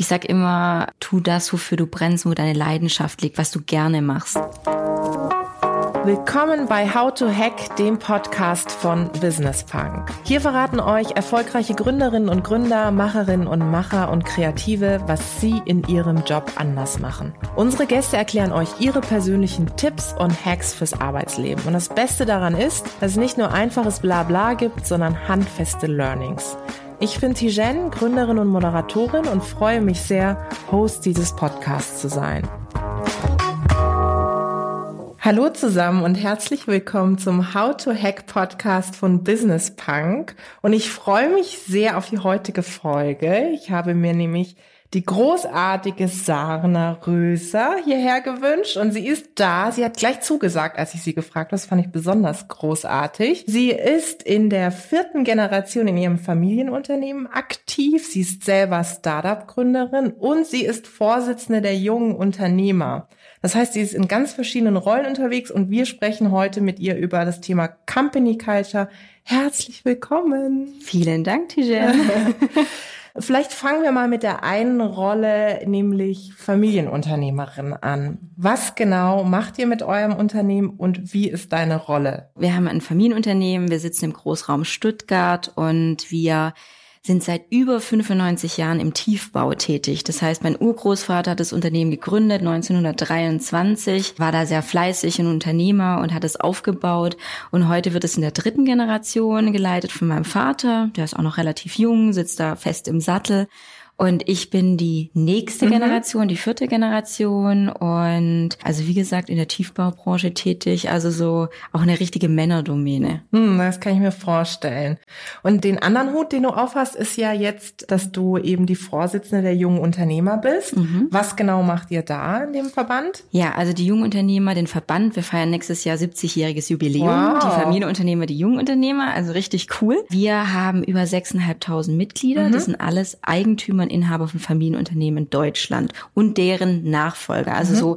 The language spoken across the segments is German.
Ich sag immer, tu das, wofür du brennst, wo deine Leidenschaft liegt, was du gerne machst. Willkommen bei How to Hack, dem Podcast von Business Punk. Hier verraten euch erfolgreiche Gründerinnen und Gründer, Macherinnen und Macher und Kreative, was sie in ihrem Job anders machen. Unsere Gäste erklären euch ihre persönlichen Tipps und Hacks fürs Arbeitsleben. Und das Beste daran ist, dass es nicht nur einfaches Blabla gibt, sondern handfeste Learnings. Ich bin Tijen, Gründerin und Moderatorin und freue mich sehr, Host dieses Podcasts zu sein. Hallo zusammen und herzlich willkommen zum How to Hack Podcast von Business Punk. Und ich freue mich sehr auf die heutige Folge. Ich habe mir nämlich die großartige Sarna Röser hierher gewünscht und sie ist da. Sie hat gleich zugesagt, als ich sie gefragt habe. Das fand ich besonders großartig. Sie ist in der vierten Generation in ihrem Familienunternehmen aktiv. Sie ist selber Startup-Gründerin und sie ist Vorsitzende der jungen Unternehmer. Das heißt, sie ist in ganz verschiedenen Rollen unterwegs und wir sprechen heute mit ihr über das Thema Company Culture. Herzlich willkommen. Vielen Dank, Tijen. Vielleicht fangen wir mal mit der einen Rolle, nämlich Familienunternehmerin an. Was genau macht ihr mit eurem Unternehmen und wie ist deine Rolle? Wir haben ein Familienunternehmen, wir sitzen im Großraum Stuttgart und wir sind seit über 95 Jahren im Tiefbau tätig. Das heißt, mein Urgroßvater hat das Unternehmen gegründet 1923, war da sehr fleißig ein Unternehmer und hat es aufgebaut. Und heute wird es in der dritten Generation geleitet von meinem Vater. Der ist auch noch relativ jung, sitzt da fest im Sattel. Und ich bin die nächste mhm. Generation, die vierte Generation und also wie gesagt in der Tiefbaubranche tätig, also so auch eine richtige Männerdomäne. Hm, das kann ich mir vorstellen. Und den anderen Hut, den du aufhast, ist ja jetzt, dass du eben die Vorsitzende der jungen Unternehmer bist. Mhm. Was genau macht ihr da in dem Verband? Ja, also die jungen Unternehmer, den Verband, wir feiern nächstes Jahr 70-jähriges Jubiläum. Wow. Die Familienunternehmer, die jungen Unternehmer, also richtig cool. Wir haben über 6.500 Mitglieder. Mhm. Das sind alles Eigentümer und Inhaber von Familienunternehmen in Deutschland und deren Nachfolger. Also mhm. so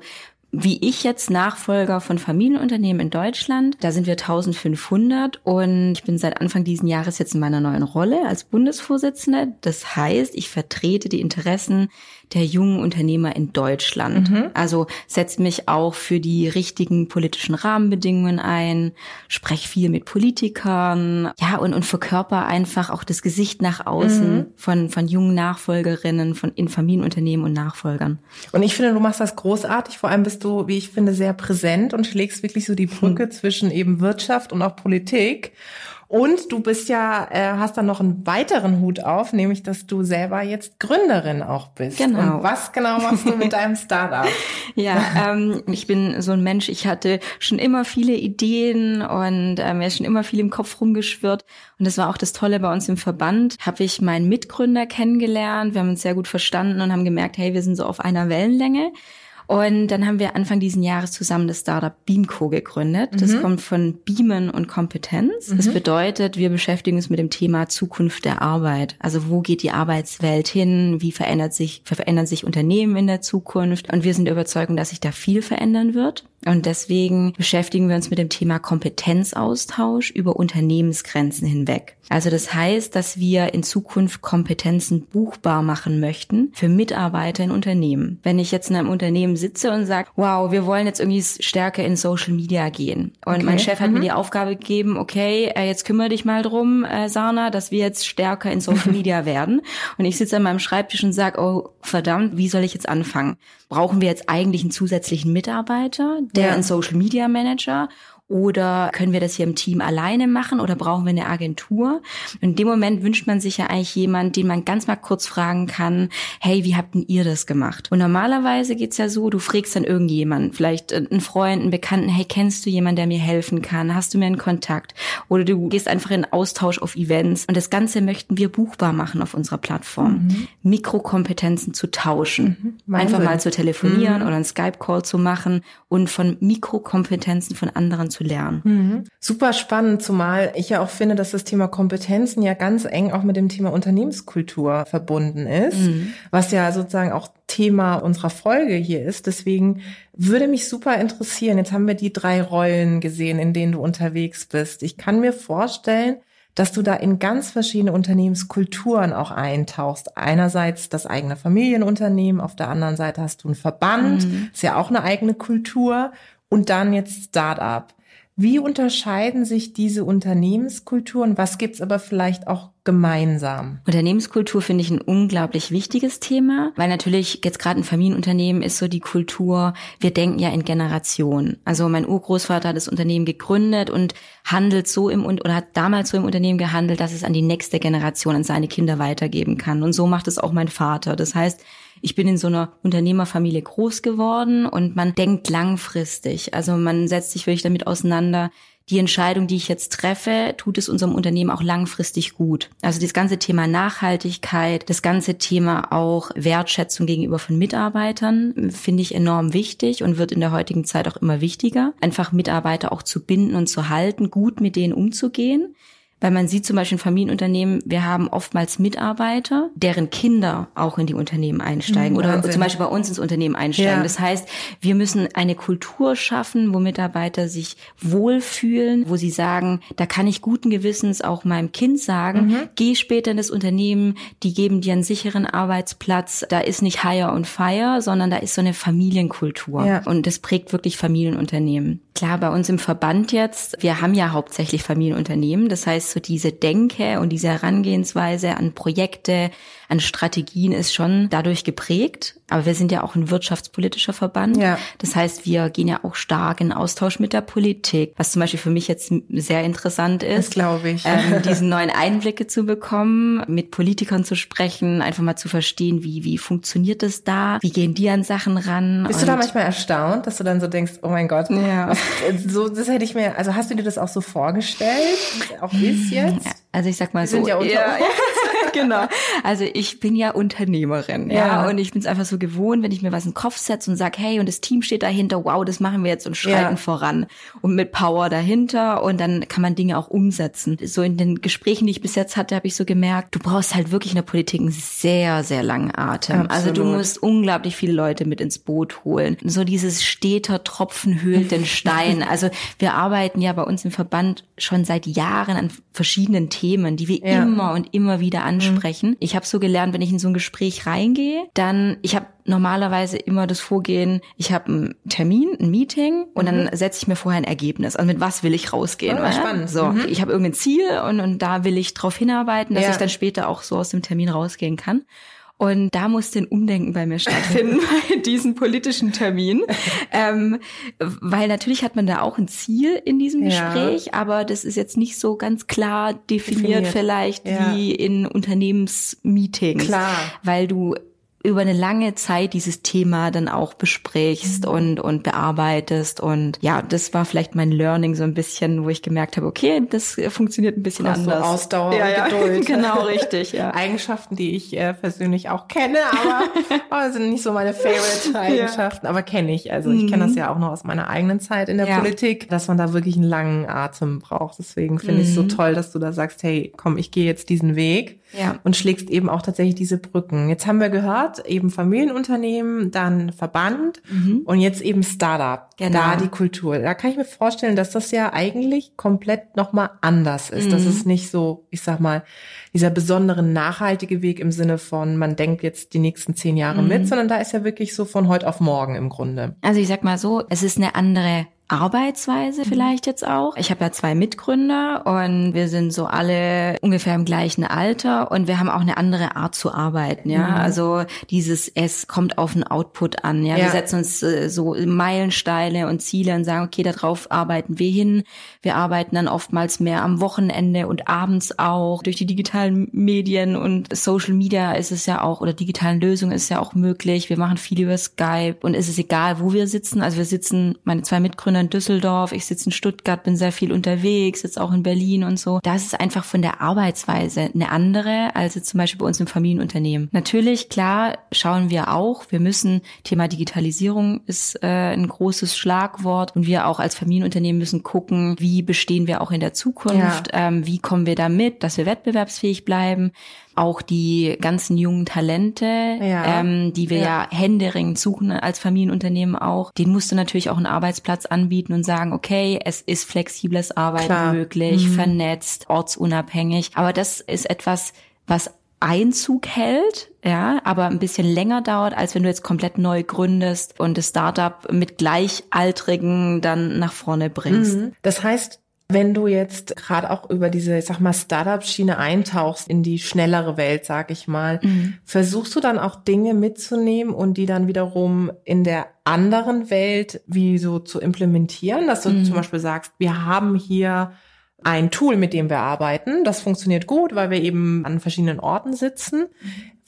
wie ich jetzt Nachfolger von Familienunternehmen in Deutschland. Da sind wir 1500 und ich bin seit Anfang diesen Jahres jetzt in meiner neuen Rolle als Bundesvorsitzende. Das heißt, ich vertrete die Interessen der jungen Unternehmer in Deutschland. Mhm. Also setze mich auch für die richtigen politischen Rahmenbedingungen ein, spreche viel mit Politikern, ja, und, und verkörper einfach auch das Gesicht nach außen mhm. von, von jungen Nachfolgerinnen, von in Familienunternehmen und Nachfolgern. Und ich finde, du machst das großartig. Vor allem bist du, wie ich finde, sehr präsent und schlägst wirklich so die Brücke mhm. zwischen eben Wirtschaft und auch Politik. Und du bist ja, äh, hast dann noch einen weiteren Hut auf, nämlich dass du selber jetzt Gründerin auch bist. Genau. Und was genau machst du mit deinem Startup? ja, ähm, ich bin so ein Mensch, ich hatte schon immer viele Ideen und äh, mir ist schon immer viel im Kopf rumgeschwirrt. Und das war auch das Tolle bei uns im Verband. Habe ich meinen Mitgründer kennengelernt. Wir haben uns sehr gut verstanden und haben gemerkt, hey, wir sind so auf einer Wellenlänge. Und dann haben wir Anfang diesen Jahres zusammen das Startup Beamco gegründet. Das mhm. kommt von Beamen und Kompetenz. Mhm. Das bedeutet, wir beschäftigen uns mit dem Thema Zukunft der Arbeit. Also wo geht die Arbeitswelt hin? Wie verändert sich, verändern sich Unternehmen in der Zukunft? Und wir sind der Überzeugung, dass sich da viel verändern wird. Und deswegen beschäftigen wir uns mit dem Thema Kompetenzaustausch über Unternehmensgrenzen hinweg. Also das heißt, dass wir in Zukunft Kompetenzen buchbar machen möchten für Mitarbeiter in Unternehmen. Wenn ich jetzt in einem Unternehmen sitze und sage, wow, wir wollen jetzt irgendwie stärker in Social Media gehen. Und okay. mein Chef hat mhm. mir die Aufgabe gegeben, okay, äh, jetzt kümmere dich mal drum, äh, Sana, dass wir jetzt stärker in Social Media werden. Und ich sitze an meinem Schreibtisch und sage, oh verdammt, wie soll ich jetzt anfangen? Brauchen wir jetzt eigentlich einen zusätzlichen Mitarbeiter? der ja. ein Social Media Manager oder können wir das hier im Team alleine machen oder brauchen wir eine Agentur? Und in dem Moment wünscht man sich ja eigentlich jemand, den man ganz mal kurz fragen kann, hey, wie habt denn ihr das gemacht? Und normalerweise geht's ja so, du fragst dann irgendjemanden, vielleicht einen Freund, einen Bekannten, hey, kennst du jemanden, der mir helfen kann? Hast du mir einen Kontakt? Oder du gehst einfach in Austausch auf Events. Und das Ganze möchten wir buchbar machen auf unserer Plattform. Mhm. Mikrokompetenzen zu tauschen. Mhm. Einfach mal zu telefonieren mhm. oder einen Skype-Call zu machen und von Mikrokompetenzen von anderen zu lernen. Mhm. Super spannend, zumal ich ja auch finde, dass das Thema Kompetenzen ja ganz eng auch mit dem Thema Unternehmenskultur verbunden ist, mhm. was ja sozusagen auch Thema unserer Folge hier ist. Deswegen würde mich super interessieren. Jetzt haben wir die drei Rollen gesehen, in denen du unterwegs bist. Ich kann mir vorstellen, dass du da in ganz verschiedene Unternehmenskulturen auch eintauchst. Einerseits das eigene Familienunternehmen, auf der anderen Seite hast du einen Verband, mhm. ist ja auch eine eigene Kultur und dann jetzt Startup. Wie unterscheiden sich diese Unternehmenskulturen? Was gibt's aber vielleicht auch gemeinsam? Unternehmenskultur finde ich ein unglaublich wichtiges Thema, weil natürlich jetzt gerade ein Familienunternehmen ist so die Kultur, wir denken ja in Generationen. Also mein Urgroßvater hat das Unternehmen gegründet und handelt so im oder hat damals so im Unternehmen gehandelt, dass es an die nächste Generation, an seine Kinder weitergeben kann. Und so macht es auch mein Vater. Das heißt, ich bin in so einer Unternehmerfamilie groß geworden und man denkt langfristig. Also man setzt sich wirklich damit auseinander, die Entscheidung, die ich jetzt treffe, tut es unserem Unternehmen auch langfristig gut. Also das ganze Thema Nachhaltigkeit, das ganze Thema auch Wertschätzung gegenüber von Mitarbeitern finde ich enorm wichtig und wird in der heutigen Zeit auch immer wichtiger. Einfach Mitarbeiter auch zu binden und zu halten, gut mit denen umzugehen. Weil man sieht zum Beispiel in Familienunternehmen, wir haben oftmals Mitarbeiter, deren Kinder auch in die Unternehmen einsteigen mhm, oder zum Beispiel bei uns ins Unternehmen einsteigen. Ja. Das heißt, wir müssen eine Kultur schaffen, wo Mitarbeiter sich wohlfühlen, wo sie sagen, da kann ich guten Gewissens auch meinem Kind sagen, mhm. geh später in das Unternehmen, die geben dir einen sicheren Arbeitsplatz, da ist nicht Hire und Fire, sondern da ist so eine Familienkultur. Ja. Und das prägt wirklich Familienunternehmen. Klar, bei uns im Verband jetzt, wir haben ja hauptsächlich Familienunternehmen, das heißt, so diese Denke und diese Herangehensweise an Projekte, an Strategien ist schon dadurch geprägt. Aber wir sind ja auch ein wirtschaftspolitischer Verband. Ja. Das heißt, wir gehen ja auch stark in Austausch mit der Politik, was zum Beispiel für mich jetzt sehr interessant ist. Glaube ich. Ähm, diesen neuen Einblicke zu bekommen, mit Politikern zu sprechen, einfach mal zu verstehen, wie, wie funktioniert das da? Wie gehen die an Sachen ran? Bist du da manchmal erstaunt, dass du dann so denkst, oh mein Gott, ja. so, das hätte ich mir, also hast du dir das auch so vorgestellt, auch ist jetzt? Also ich sag mal Wir so. Sind ja unter ja, genau. Also ich bin ja Unternehmerin, ja, ja und ich bin es einfach so gewohnt, wenn ich mir was in den Kopf setze und sag, hey, und das Team steht dahinter, wow, das machen wir jetzt und schreiten ja. voran und mit Power dahinter und dann kann man Dinge auch umsetzen. So in den Gesprächen, die ich bis jetzt hatte, habe ich so gemerkt, du brauchst halt wirklich in der Politik einen sehr, sehr langen Atem. Absolut. Also du musst unglaublich viele Leute mit ins Boot holen. So dieses steter Tropfen höhlt den Stein. Also wir arbeiten ja bei uns im Verband schon seit Jahren an verschiedenen Themen, die wir ja. immer und immer wieder ansprechen. Mhm. Ich habe so gelernt, wenn ich in so ein Gespräch reingehe, dann ich habe normalerweise immer das Vorgehen, ich habe einen Termin, ein Meeting und mhm. dann setze ich mir vorher ein Ergebnis. Also mit was will ich rausgehen? Oh, spannend. So, mhm. ich habe irgendein Ziel und, und da will ich drauf hinarbeiten, dass ja. ich dann später auch so aus dem Termin rausgehen kann. Und da musste ein Umdenken bei mir stattfinden bei diesem politischen Termin. ähm, weil natürlich hat man da auch ein Ziel in diesem Gespräch, ja. aber das ist jetzt nicht so ganz klar definiert, definiert. vielleicht ja. wie in Unternehmensmeetings. Klar. Weil du über eine lange Zeit dieses Thema dann auch besprichst mhm. und, und bearbeitest. Und ja, das war vielleicht mein Learning so ein bisschen, wo ich gemerkt habe, okay, das funktioniert ein bisschen anders. So Ausdauer ja, ja. Geduld. genau, richtig, ja. Eigenschaften, die ich äh, persönlich auch kenne, aber oh, sind nicht so meine Favorite-Eigenschaften, ja. aber kenne ich. Also ich kenne das mhm. ja auch noch aus meiner eigenen Zeit in der ja. Politik, dass man da wirklich einen langen Atem braucht. Deswegen finde mhm. ich es so toll, dass du da sagst, hey, komm, ich gehe jetzt diesen Weg ja. und schlägst eben auch tatsächlich diese Brücken. Jetzt haben wir gehört, eben Familienunternehmen, dann Verband mhm. und jetzt eben Startup. Genau. Da die Kultur. Da kann ich mir vorstellen, dass das ja eigentlich komplett nochmal anders ist. Mhm. Das ist nicht so, ich sag mal, dieser besondere nachhaltige Weg im Sinne von, man denkt jetzt die nächsten zehn Jahre mhm. mit, sondern da ist ja wirklich so von heute auf morgen im Grunde. Also ich sag mal so, es ist eine andere Arbeitsweise vielleicht jetzt auch. Ich habe ja zwei Mitgründer und wir sind so alle ungefähr im gleichen Alter und wir haben auch eine andere Art zu arbeiten, ja. Mhm. Also dieses es kommt auf den Output an, ja. ja. Wir setzen uns äh, so Meilensteine und Ziele und sagen, okay, darauf arbeiten wir hin. Wir arbeiten dann oftmals mehr am Wochenende und abends auch. Durch die digitalen Medien und Social Media ist es ja auch oder digitalen Lösungen ist ja auch möglich. Wir machen viel über Skype und es ist egal, wo wir sitzen. Also wir sitzen, meine zwei Mitgründer in Düsseldorf, ich sitze in Stuttgart, bin sehr viel unterwegs, sitze auch in Berlin und so. Das ist einfach von der Arbeitsweise eine andere als jetzt zum Beispiel bei uns im Familienunternehmen. Natürlich, klar, schauen wir auch, wir müssen, Thema Digitalisierung ist äh, ein großes Schlagwort und wir auch als Familienunternehmen müssen gucken, wie bestehen wir auch in der Zukunft, ja. ähm, wie kommen wir da mit, dass wir wettbewerbsfähig bleiben. Auch die ganzen jungen Talente, ja. ähm, die wir ja. ja händeringend suchen als Familienunternehmen auch, den musst du natürlich auch einen Arbeitsplatz anbieten und sagen, okay, es ist flexibles Arbeiten Klar. möglich, mhm. vernetzt, ortsunabhängig. Aber das ist etwas, was Einzug hält, ja, aber ein bisschen länger dauert, als wenn du jetzt komplett neu gründest und das Startup mit Gleichaltrigen dann nach vorne bringst. Mhm. Das heißt, wenn du jetzt gerade auch über diese, ich sag mal, Startup-Schiene eintauchst in die schnellere Welt, sag ich mal, mhm. versuchst du dann auch Dinge mitzunehmen und die dann wiederum in der anderen Welt wie so zu implementieren, dass du mhm. zum Beispiel sagst, wir haben hier ein Tool, mit dem wir arbeiten. Das funktioniert gut, weil wir eben an verschiedenen Orten sitzen.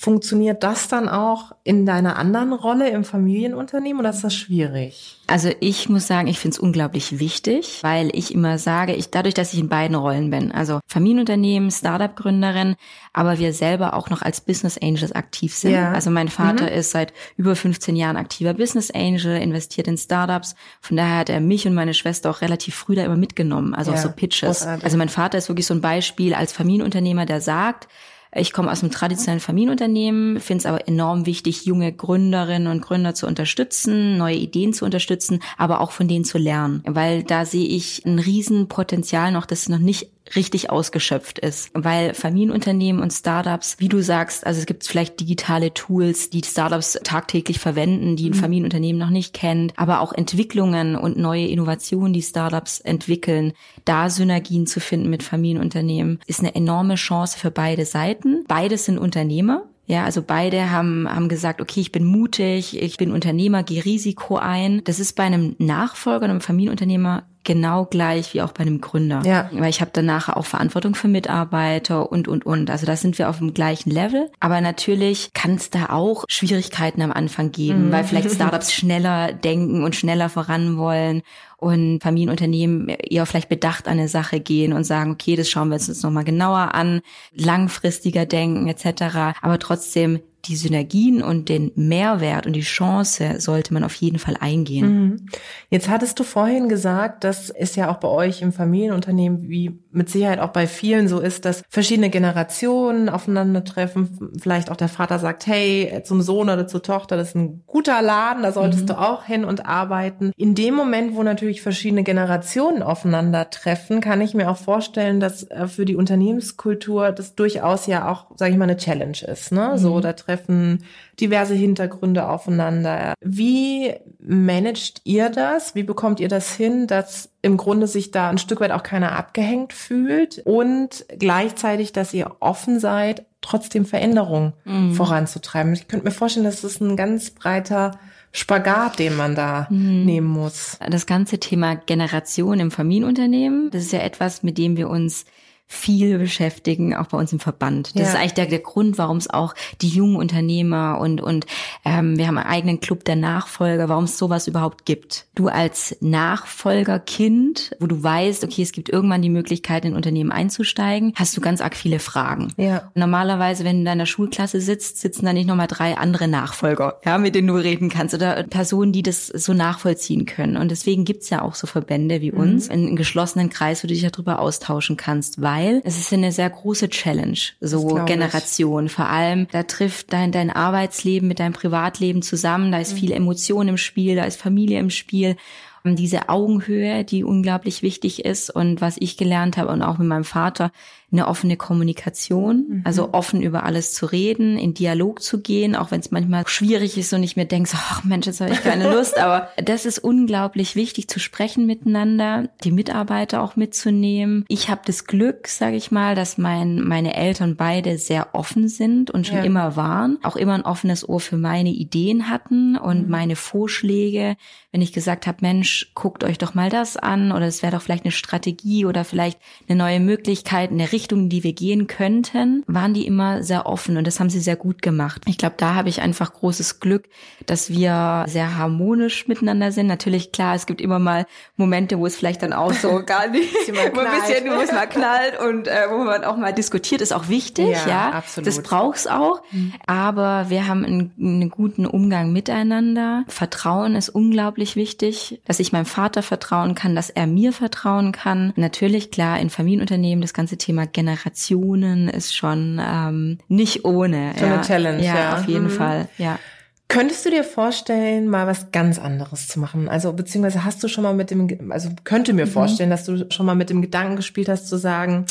Funktioniert das dann auch in deiner anderen Rolle im Familienunternehmen oder ist das schwierig? Also ich muss sagen, ich finde es unglaublich wichtig, weil ich immer sage, ich dadurch, dass ich in beiden Rollen bin, also Familienunternehmen, Startup-Gründerin, aber wir selber auch noch als Business Angels aktiv sind. Ja. Also mein Vater mhm. ist seit über 15 Jahren aktiver Business Angel, investiert in Startups. Von daher hat er mich und meine Schwester auch relativ früh da immer mitgenommen, also ja. auch so Pitches. Großartig. Also mein Vater ist wirklich so ein Beispiel als Familienunternehmer, der sagt, ich komme aus einem traditionellen Familienunternehmen, finde es aber enorm wichtig, junge Gründerinnen und Gründer zu unterstützen, neue Ideen zu unterstützen, aber auch von denen zu lernen. Weil da sehe ich ein Riesenpotenzial noch, das noch nicht richtig ausgeschöpft ist. Weil Familienunternehmen und Startups, wie du sagst, also es gibt vielleicht digitale Tools, die Startups tagtäglich verwenden, die ein mhm. Familienunternehmen noch nicht kennt, aber auch Entwicklungen und neue Innovationen, die Startups entwickeln, da Synergien zu finden mit Familienunternehmen, ist eine enorme Chance für beide Seiten. Beides sind Unternehmer, ja, also beide haben, haben gesagt, okay, ich bin mutig, ich bin Unternehmer, gehe Risiko ein. Das ist bei einem Nachfolger, einem Familienunternehmer genau gleich wie auch bei einem Gründer. Ja. Weil ich habe danach auch Verantwortung für Mitarbeiter und, und, und. Also da sind wir auf dem gleichen Level. Aber natürlich kann es da auch Schwierigkeiten am Anfang geben, mhm. weil vielleicht Startups schneller denken und schneller voran wollen und Familienunternehmen eher vielleicht bedacht an eine Sache gehen und sagen, okay, das schauen wir uns jetzt nochmal genauer an, langfristiger denken etc. Aber trotzdem die Synergien und den Mehrwert und die Chance sollte man auf jeden Fall eingehen. Mhm. Jetzt hattest du vorhin gesagt, dass es ja auch bei euch im Familienunternehmen, wie mit Sicherheit auch bei vielen so ist, dass verschiedene Generationen aufeinandertreffen. Vielleicht auch der Vater sagt, hey, zum Sohn oder zur Tochter, das ist ein guter Laden, da solltest mhm. du auch hin und arbeiten. In dem Moment, wo natürlich verschiedene Generationen aufeinandertreffen, kann ich mir auch vorstellen, dass äh, für die Unternehmenskultur das durchaus ja auch, sage ich mal, eine Challenge ist. Ne? Mhm. So, da treffen diverse Hintergründe aufeinander. Wie managt ihr das? Wie bekommt ihr das hin, dass im Grunde sich da ein Stück weit auch keiner abgehängt fühlt und gleichzeitig, dass ihr offen seid, trotzdem Veränderungen mhm. voranzutreiben? Ich könnte mir vorstellen, das ein ganz breiter Spagat, den man da mhm. nehmen muss. Das ganze Thema Generation im Familienunternehmen, das ist ja etwas, mit dem wir uns viel beschäftigen, auch bei uns im Verband. Das ja. ist eigentlich der, der Grund, warum es auch die jungen Unternehmer und, und ähm, wir haben einen eigenen Club der Nachfolger, warum es sowas überhaupt gibt. Du als Nachfolgerkind, wo du weißt, okay, es gibt irgendwann die Möglichkeit, in ein Unternehmen einzusteigen, hast du ganz arg viele Fragen. Ja. Normalerweise, wenn du in deiner Schulklasse sitzt, sitzen da nicht nochmal drei andere Nachfolger, ja, mit denen du reden kannst oder Personen, die das so nachvollziehen können. Und deswegen gibt's ja auch so Verbände wie mhm. uns, in einem geschlossenen Kreis, wo du dich darüber austauschen kannst, weil weil es ist eine sehr große Challenge, so Generation. Ich. Vor allem, da trifft dein, dein Arbeitsleben mit deinem Privatleben zusammen, da ist mhm. viel Emotion im Spiel, da ist Familie im Spiel diese Augenhöhe, die unglaublich wichtig ist und was ich gelernt habe und auch mit meinem Vater, eine offene Kommunikation, mhm. also offen über alles zu reden, in Dialog zu gehen, auch wenn es manchmal schwierig ist und ich mir denke, so, ach Mensch, jetzt habe ich keine Lust, aber das ist unglaublich wichtig zu sprechen miteinander, die Mitarbeiter auch mitzunehmen. Ich habe das Glück, sage ich mal, dass mein, meine Eltern beide sehr offen sind und schon ja. immer waren, auch immer ein offenes Ohr für meine Ideen hatten und mhm. meine Vorschläge, wenn ich gesagt habe, Mensch, guckt euch doch mal das an oder es wäre doch vielleicht eine Strategie oder vielleicht eine neue Möglichkeit, eine Richtung Richtungen, die wir gehen könnten, waren die immer sehr offen und das haben sie sehr gut gemacht. Ich glaube, da habe ich einfach großes Glück, dass wir sehr harmonisch miteinander sind. Natürlich, klar, es gibt immer mal Momente, wo es vielleicht dann auch so gar nicht, wo ein bisschen, wo es mal knallt und äh, wo man auch mal diskutiert, ist auch wichtig, ja. ja. Absolut. Das braucht's auch. Mhm. Aber wir haben einen, einen guten Umgang miteinander. Vertrauen ist unglaublich wichtig, dass ich meinem Vater vertrauen kann, dass er mir vertrauen kann. Natürlich, klar, in Familienunternehmen das ganze Thema Generationen ist schon ähm, nicht ohne. Schon ja. eine Challenge, ja. ja. auf jeden Mhm. Fall, ja. Könntest du dir vorstellen, mal was ganz anderes zu machen? Also beziehungsweise hast du schon mal mit dem, also könnte mir vorstellen, dass du schon mal mit dem Gedanken gespielt hast zu sagen,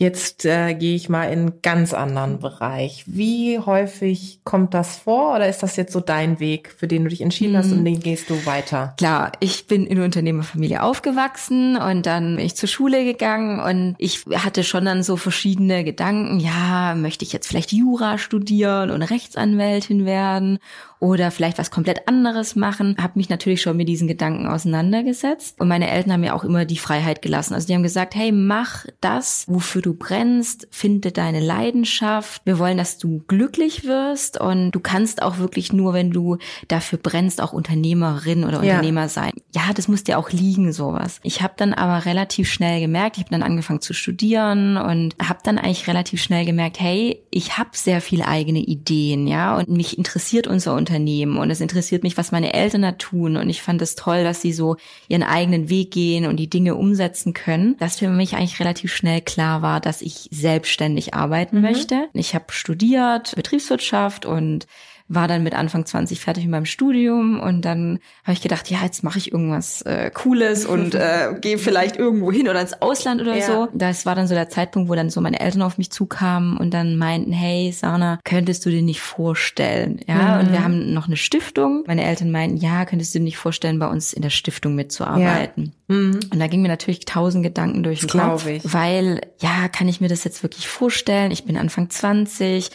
jetzt äh, gehe ich mal in einen ganz anderen Bereich. Wie häufig kommt das vor oder ist das jetzt so dein Weg, für den du dich entschieden hast und den gehst du weiter? Klar, ich bin in einer Unternehmerfamilie aufgewachsen und dann bin ich zur Schule gegangen und ich hatte schon dann so verschiedene Gedanken. Ja, möchte ich jetzt vielleicht Jura studieren und Rechtsanwältin werden oder vielleicht was komplett anderes machen? Habe mich natürlich schon mit diesen Gedanken auseinandergesetzt und meine Eltern haben mir auch immer die Freiheit gelassen. Also die haben gesagt, hey, mach das, wofür du brennst, finde deine Leidenschaft. Wir wollen, dass du glücklich wirst und du kannst auch wirklich nur, wenn du dafür brennst, auch Unternehmerin oder Ja. Unternehmer sein. Ja, das muss dir auch liegen, sowas. Ich habe dann aber relativ schnell gemerkt, ich habe dann angefangen zu studieren und habe dann eigentlich relativ schnell gemerkt, hey, ich habe sehr viele eigene Ideen, ja, und mich interessiert unser Unternehmen und es interessiert mich, was meine Eltern da tun und ich fand es toll, dass sie so ihren eigenen Weg gehen und die Dinge umsetzen können, dass für mich eigentlich relativ schnell klar war, dass ich selbstständig arbeiten möchte. Ich habe studiert Betriebswirtschaft und war dann mit Anfang 20 fertig mit meinem Studium und dann habe ich gedacht, ja, jetzt mache ich irgendwas äh, Cooles und äh, gehe vielleicht irgendwo hin oder ins Ausland oder Ja. so. Das war dann so der Zeitpunkt, wo dann so meine Eltern auf mich zukamen und dann meinten, hey, Sana, könntest du dir nicht vorstellen? Ja, und wir haben noch eine Stiftung. Meine Eltern meinten, ja, könntest du dir nicht vorstellen, bei uns in der Stiftung mitzuarbeiten? Und da ging mir natürlich tausend Gedanken durch den Kopf, ich. weil, ja, kann ich mir das jetzt wirklich vorstellen? Ich bin Anfang 20,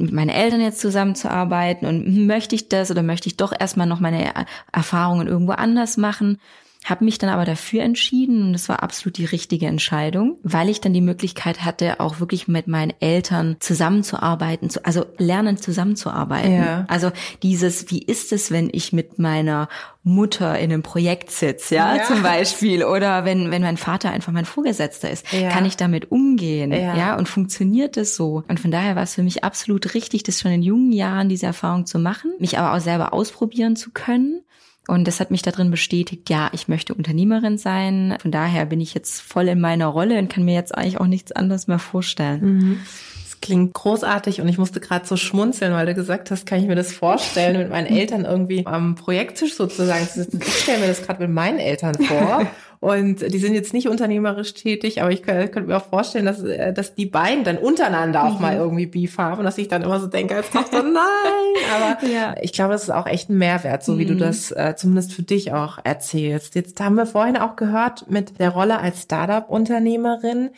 mit meinen Eltern jetzt zusammenzuarbeiten und möchte ich das oder möchte ich doch erstmal noch meine Er- Erfahrungen irgendwo anders machen? Habe mich dann aber dafür entschieden und das war absolut die richtige Entscheidung, weil ich dann die Möglichkeit hatte, auch wirklich mit meinen Eltern zusammenzuarbeiten, zu, also lernen zusammenzuarbeiten. Ja. Also dieses, wie ist es, wenn ich mit meiner Mutter in einem Projekt sitze, ja, Ja. zum Beispiel, oder wenn wenn mein Vater einfach mein Vorgesetzter ist, Ja. kann ich damit umgehen, Ja. ja. und funktioniert das so? Und von daher war es für mich absolut richtig, das schon in jungen Jahren diese Erfahrung zu machen, mich aber auch selber ausprobieren zu können. Und das hat mich darin bestätigt, ja, ich möchte Unternehmerin sein. Von daher bin ich jetzt voll in meiner Rolle und kann mir jetzt eigentlich auch nichts anderes mehr vorstellen. Das klingt großartig und ich musste gerade so schmunzeln, weil du gesagt hast, kann ich mir das vorstellen, mit meinen Eltern irgendwie am Projekttisch sozusagen zu sitzen. Ich stelle mir das gerade mit meinen Eltern vor. Und die sind jetzt nicht unternehmerisch tätig, aber ich könnte, mir auch vorstellen, dass, äh, dass die beiden dann untereinander auch mal irgendwie Beef haben und dass ich dann immer so denke als Tochter, nein. Aber Ja. ich glaube, das ist auch echt ein Mehrwert, so wie du das äh, zumindest für dich auch erzählst. Jetzt haben wir vorhin auch gehört mit der Rolle als Startup-Unternehmerin.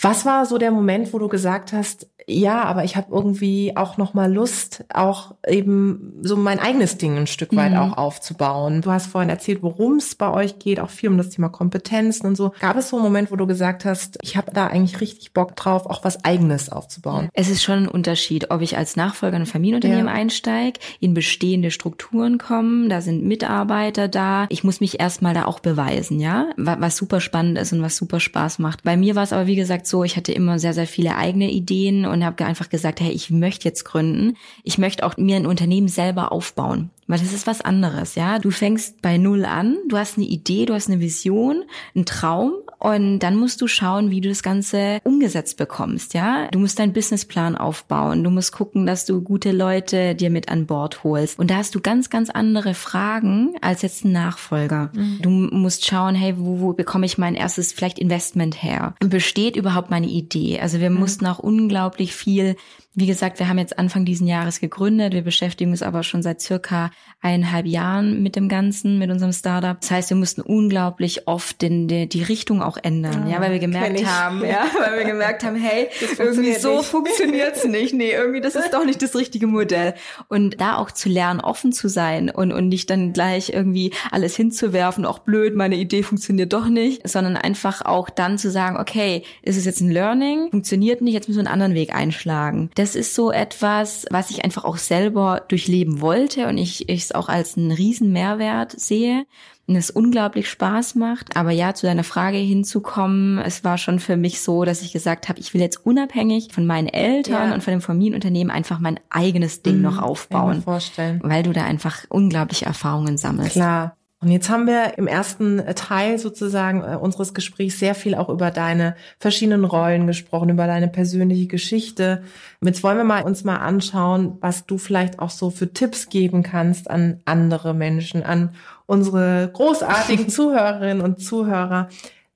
Was war so der Moment, wo du gesagt hast, ja, aber ich habe irgendwie auch noch mal Lust, auch eben so mein eigenes Ding ein Stück weit auch aufzubauen. Du hast vorhin erzählt, worum es bei euch geht, auch viel um das Thema Kompetenzen und so. Gab es so einen Moment, wo du gesagt hast, ich habe da eigentlich richtig Bock drauf, auch was eigenes aufzubauen? Es ist schon ein Unterschied, ob ich als Nachfolger in ein Familienunternehmen Ja. einsteige, in bestehende Strukturen kommen, da sind Mitarbeiter da. Ich muss mich erstmal da auch beweisen, ja, Wa- was super spannend ist und was super Spaß macht. Bei mir war es aber wie gesagt so, ich hatte immer sehr, sehr viele eigene Ideen und habe einfach gesagt, hey, ich möchte jetzt gründen. Ich möchte auch mir ein Unternehmen selber aufbauen. Weil das ist was anderes, ja. Du fängst bei Null an, du hast eine Idee, du hast eine Vision, einen Traum und dann musst du schauen, wie du das Ganze umgesetzt bekommst, ja. Du musst deinen Businessplan aufbauen, du musst gucken, dass du gute Leute dir mit an Bord holst. Und da hast du ganz, ganz andere Fragen als jetzt ein Nachfolger. Du musst schauen, hey, wo, wo bekomme ich mein erstes vielleicht Investment her? Besteht überhaupt meine Idee? Also wir mussten auch unglaublich viel wie gesagt, wir haben jetzt Anfang diesen Jahres gegründet. Wir beschäftigen uns aber schon seit circa eineinhalb Jahren mit dem Ganzen, mit unserem Startup. Das heißt, wir mussten unglaublich oft den, die, die Richtung auch ändern, ja, weil wir kenn gemerkt ich. haben, ja, weil wir gemerkt haben, hey, irgendwie so nicht. funktioniert's nicht. Nee, irgendwie das ist doch nicht das richtige Modell. Und da auch zu lernen, offen zu sein und, und nicht dann gleich irgendwie alles hinzuwerfen, auch blöd, meine Idee funktioniert doch nicht, sondern einfach auch dann zu sagen, okay, ist es jetzt ein Learning, funktioniert nicht, jetzt müssen wir einen anderen Weg einschlagen. Das ist so etwas, was ich einfach auch selber durchleben wollte und ich ich es auch als einen riesen Mehrwert sehe es unglaublich Spaß macht. Aber ja, zu deiner Frage hinzukommen, es war schon für mich so, dass ich gesagt habe, ich will jetzt unabhängig von meinen Eltern Ja. und von dem Familienunternehmen einfach mein eigenes Ding noch Kann ich mir aufbauen, vorstellen. weil du da einfach unglaubliche Erfahrungen sammelst. Klar. Und jetzt haben wir im ersten Teil sozusagen äh, unseres Gesprächs sehr viel auch über deine verschiedenen Rollen gesprochen, über deine persönliche Geschichte. Jetzt wollen wir mal uns mal anschauen, was du vielleicht auch so für Tipps geben kannst an andere Menschen, an unsere großartigen Zuhörerinnen und Zuhörer,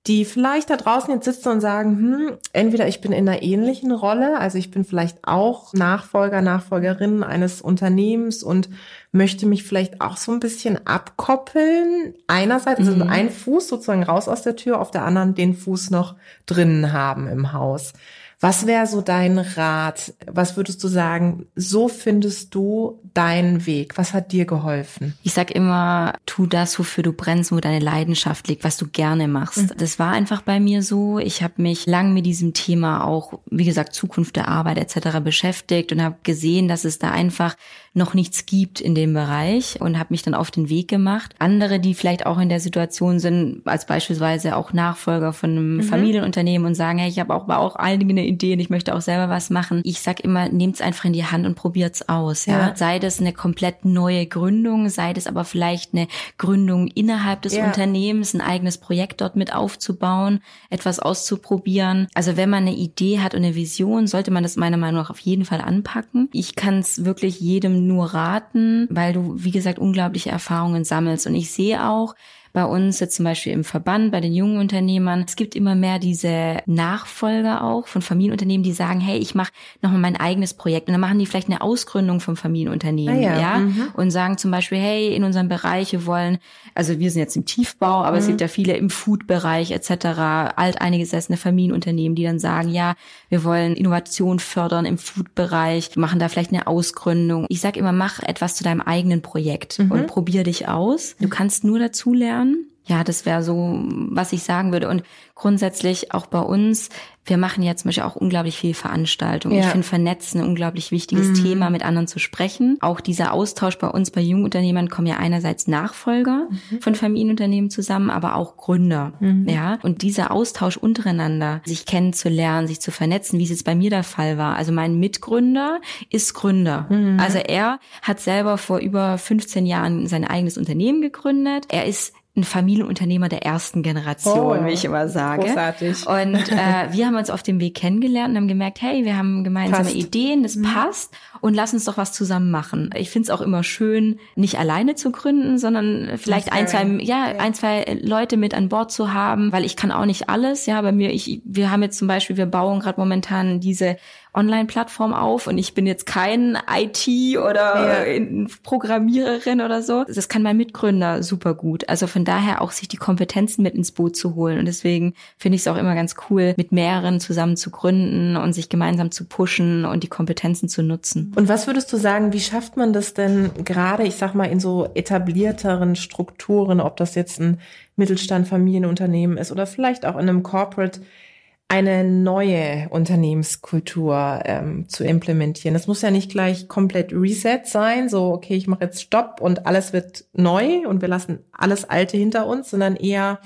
die vielleicht da draußen jetzt sitzen und sagen, hm, entweder ich bin in einer ähnlichen Rolle, also ich bin vielleicht auch Nachfolger, Nachfolgerin eines Unternehmens und möchte mich vielleicht auch so ein bisschen abkoppeln. Einerseits, also mhm. also ein Fuß sozusagen raus aus der Tür, auf der anderen den Fuß noch drinnen haben im Haus. Was wäre so dein Rat? Was würdest du sagen? So findest du deinen Weg. Was hat dir geholfen? Ich sag immer, tu das, wofür du brennst, wo deine Leidenschaft liegt, was du gerne machst. Mhm. Das war einfach bei mir so. Ich habe mich lang mit diesem Thema auch, wie gesagt, Zukunft der Arbeit etc. beschäftigt und habe gesehen, dass es da einfach noch nichts gibt in dem Bereich und habe mich dann auf den Weg gemacht. Andere, die vielleicht auch in der Situation sind, als beispielsweise auch Nachfolger von einem mhm. Familienunternehmen und sagen, hey, ich habe auch, auch einige Ideen, ich möchte auch selber was machen. Ich sag immer, nehmt's einfach in die Hand und probiert's aus. Ja? ja. Sei das eine komplett neue Gründung, sei das aber vielleicht eine Gründung innerhalb des ja. Unternehmens, ein eigenes Projekt dort mit aufzubauen, etwas auszuprobieren. Also wenn man eine Idee hat und eine Vision, sollte man das meiner Meinung nach auf jeden Fall anpacken. Ich kann es wirklich jedem nur raten, weil du, wie gesagt, unglaubliche Erfahrungen sammelst. Und ich sehe auch, bei uns jetzt zum Beispiel im Verband, bei den jungen Unternehmern. Es gibt immer mehr diese Nachfolger auch von Familienunternehmen, die sagen, hey, ich mache nochmal mein eigenes Projekt. Und dann machen die vielleicht eine Ausgründung vom Familienunternehmen, ah ja, ja? Mhm. und sagen zum Beispiel, hey, in unserem Bereich, wir wollen, also wir sind jetzt im Tiefbau, aber mhm. es gibt ja viele im Food-Bereich etc., alteingesessene Familienunternehmen, die dann sagen, ja, wir wollen Innovation fördern im Food-Bereich, machen da vielleicht eine Ausgründung. Ich sage immer, mach etwas zu deinem eigenen Projekt mhm. und probier dich aus. Du kannst nur dazu lernen. Ja, das wäre so, was ich sagen würde. Und grundsätzlich auch bei uns, wir machen jetzt zum Beispiel auch unglaublich viel Veranstaltungen. Ja. Ich finde Vernetzen ein unglaublich wichtiges mhm. Thema, mit anderen zu sprechen. Auch dieser Austausch bei uns bei Jungunternehmern kommen ja einerseits Nachfolger mhm. von Familienunternehmen zusammen, aber auch Gründer. Mhm. Ja, und dieser Austausch untereinander, sich kennenzulernen, sich zu vernetzen, wie es jetzt bei mir der Fall war. Also mein Mitgründer ist Gründer. Mhm. Also er hat selber vor über 15 Jahren sein eigenes Unternehmen gegründet. Er ist ein Familienunternehmer der ersten Generation, oh, wie ich immer sage. Großartig. Und äh, wir haben uns auf dem Weg kennengelernt und haben gemerkt, hey, wir haben gemeinsame passt. Ideen, das mhm. passt und lass uns doch was zusammen machen. Ich finde es auch immer schön, nicht alleine zu gründen, sondern vielleicht ein, zwei, ja, ein, zwei Leute mit an Bord zu haben, weil ich kann auch nicht alles. Ja, bei mir, ich, wir haben jetzt zum Beispiel, wir bauen gerade momentan diese Online-Plattform auf und ich bin jetzt kein IT oder ja. Programmiererin oder so. Das kann mein Mitgründer super gut. Also von daher auch sich die Kompetenzen mit ins Boot zu holen. Und deswegen finde ich es auch immer ganz cool, mit mehreren zusammen zu gründen und sich gemeinsam zu pushen und die Kompetenzen zu nutzen. Und was würdest du sagen, wie schafft man das denn gerade, ich sag mal, in so etablierteren Strukturen, ob das jetzt ein Mittelstand, Familienunternehmen ist oder vielleicht auch in einem Corporate, eine neue Unternehmenskultur ähm, zu implementieren. Das muss ja nicht gleich komplett Reset sein, so okay, ich mache jetzt Stopp und alles wird neu und wir lassen alles Alte hinter uns, sondern eher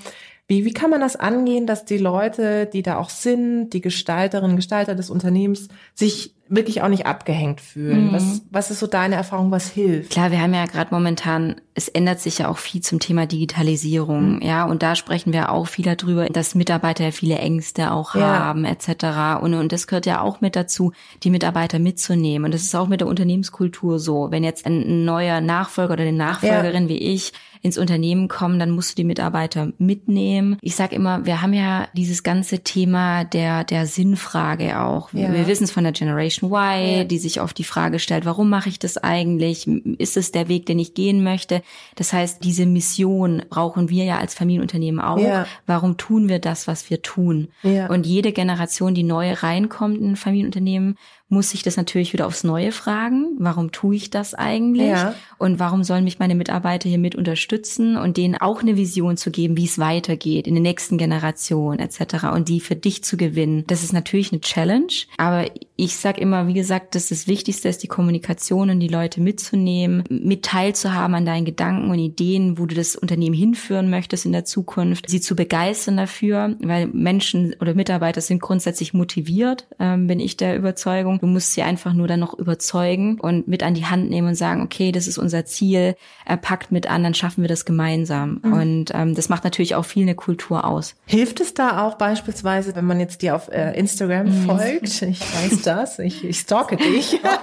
wie, wie kann man das angehen, dass die Leute, die da auch sind, die Gestalterinnen, Gestalter des Unternehmens, sich wirklich auch nicht abgehängt fühlen? Mhm. Was, was ist so deine Erfahrung, was hilft? Klar, wir haben ja gerade momentan, es ändert sich ja auch viel zum Thema Digitalisierung, mhm. ja, und da sprechen wir auch viel darüber, dass Mitarbeiter ja viele Ängste auch ja. haben, etc. Und, und das gehört ja auch mit dazu, die Mitarbeiter mitzunehmen. Und das ist auch mit der Unternehmenskultur so. Wenn jetzt ein neuer Nachfolger oder eine Nachfolgerin ja. wie ich ins Unternehmen kommen, dann musst du die Mitarbeiter mitnehmen. Ich sage immer, wir haben ja dieses ganze Thema der, der Sinnfrage auch. Ja. Wir wissen es von der Generation Y, ja. die sich oft die Frage stellt, warum mache ich das eigentlich? Ist es der Weg, den ich gehen möchte? Das heißt, diese Mission brauchen wir ja als Familienunternehmen auch. Ja. Warum tun wir das, was wir tun? Und jede Generation, die neu reinkommt in ein Familienunternehmen, muss ich das natürlich wieder aufs Neue fragen. Warum tue ich das eigentlich? Ja. Und warum sollen mich meine Mitarbeiter hier mit unterstützen und denen auch eine Vision zu geben, wie es weitergeht in der nächsten Generation etc. und die für dich zu gewinnen. Das ist natürlich eine Challenge, aber ich sage immer, wie gesagt, dass das Wichtigste ist, die Kommunikation und die Leute mitzunehmen, mit teilzuhaben an deinen Gedanken und Ideen, wo du das Unternehmen hinführen möchtest in der Zukunft, sie zu begeistern dafür, weil Menschen oder Mitarbeiter sind grundsätzlich motiviert, ähm, bin ich der Überzeugung. Du musst sie einfach nur dann noch überzeugen und mit an die Hand nehmen und sagen, okay, das ist unser Ziel, er packt mit an, dann schaffen wir das gemeinsam. Mhm. Und ähm, das macht natürlich auch viel eine Kultur aus. Hilft es da auch beispielsweise, wenn man jetzt dir auf äh, Instagram mhm. folgt, ich weiß das, ich, ich stalke dich, ja.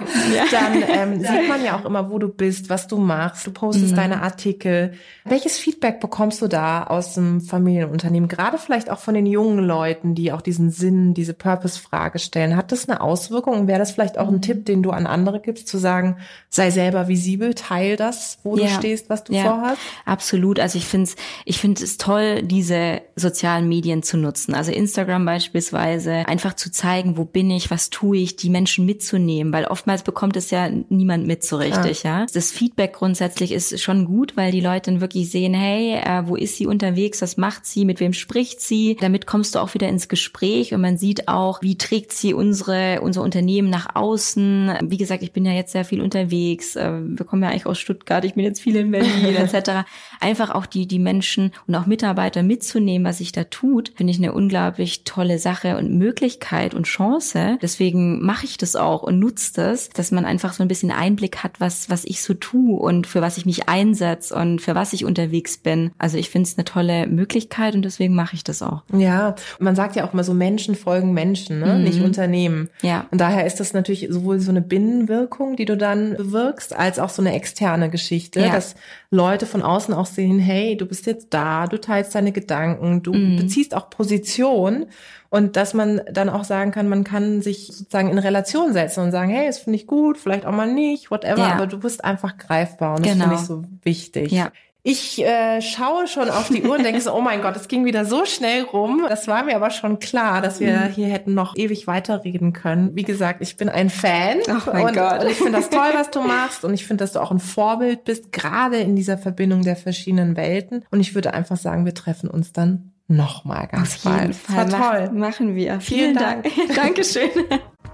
dann ähm, sieht man ja auch immer, wo du bist, was du machst, du postest mhm. deine Artikel. Welches Feedback bekommst du da aus dem Familienunternehmen, gerade vielleicht auch von den jungen Leuten, die auch diesen Sinn, diese Purpose-Frage stellen? Hat das eine Auswirkung? Wäre das vielleicht auch ein mhm. Tipp, den du an andere gibst, zu sagen, sei selber visibel, teil das, wo ja. du stehst, was du ja. vorhast? Absolut. Also ich finde es ich finde es toll, diese sozialen Medien zu nutzen. Also Instagram beispielsweise, einfach zu zeigen, wo bin ich, was tue ich, die Menschen mitzunehmen, weil oftmals bekommt es ja niemand mit so richtig, ja. ja? Das Feedback grundsätzlich ist schon gut, weil die Leute dann wirklich sehen, hey, äh, wo ist sie unterwegs, was macht sie, mit wem spricht sie? Damit kommst du auch wieder ins Gespräch und man sieht auch, wie trägt sie unsere, unser Unternehmen nach außen. Wie gesagt, ich bin ja jetzt sehr viel unterwegs. Äh, wir kommen ja eigentlich aus Stuttgart, ich bin jetzt viel in Berlin etc. Einfach auch die, die Menschen und auch Mitarbeiter mitzunehmen, was sich da tut, finde ich eine unglaublich tolle Sache und Möglichkeit und Chance. Deswegen mache ich das auch und nutze das, dass man einfach so ein bisschen Einblick hat, was, was ich so tue und für was ich mich einsetze und für was ich unterwegs bin. Also ich finde es eine tolle Möglichkeit und deswegen mache ich das auch. Ja, man sagt ja auch immer so Menschen folgen Menschen, ne? Mhm. nicht Unternehmen. Ja. Und daher ist das natürlich sowohl so eine Binnenwirkung, die du dann bewirkst, als auch so eine externe Geschichte, ja. dass Leute von außen auch sehen, hey, du bist jetzt da, du teilst deine Gedanken, du mhm. beziehst auch Position und dass man dann auch sagen kann, man kann sich sozusagen in Relation setzen und sagen, hey, das finde ich gut, vielleicht auch mal nicht, whatever, ja. aber du bist einfach greifbar und das genau. finde ich so wichtig. Ja. Ich äh, schaue schon auf die Uhr und denke so, oh mein Gott, es ging wieder so schnell rum. Das war mir aber schon klar, dass wir mhm. hier hätten noch ewig weiterreden können. Wie gesagt, ich bin ein Fan oh mein und, Gott. und ich finde das toll, was du machst und ich finde, dass du auch ein Vorbild bist, gerade in dieser Verbindung der verschiedenen Welten. Und ich würde einfach sagen, wir treffen uns dann nochmal ganz Auf bald. Jeden Fall. War toll. Machen wir. Vielen, Vielen Dank. Dank. Dankeschön.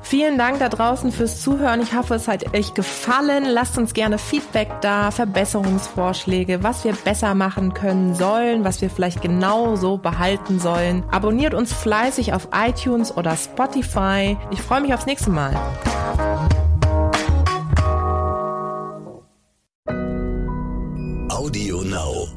Vielen Dank da draußen fürs Zuhören. Ich hoffe, es hat euch gefallen. Lasst uns gerne Feedback da, Verbesserungsvorschläge, was wir besser machen können sollen, was wir vielleicht genauso behalten sollen. Abonniert uns fleißig auf iTunes oder Spotify. Ich freue mich aufs nächste Mal. Audio Now.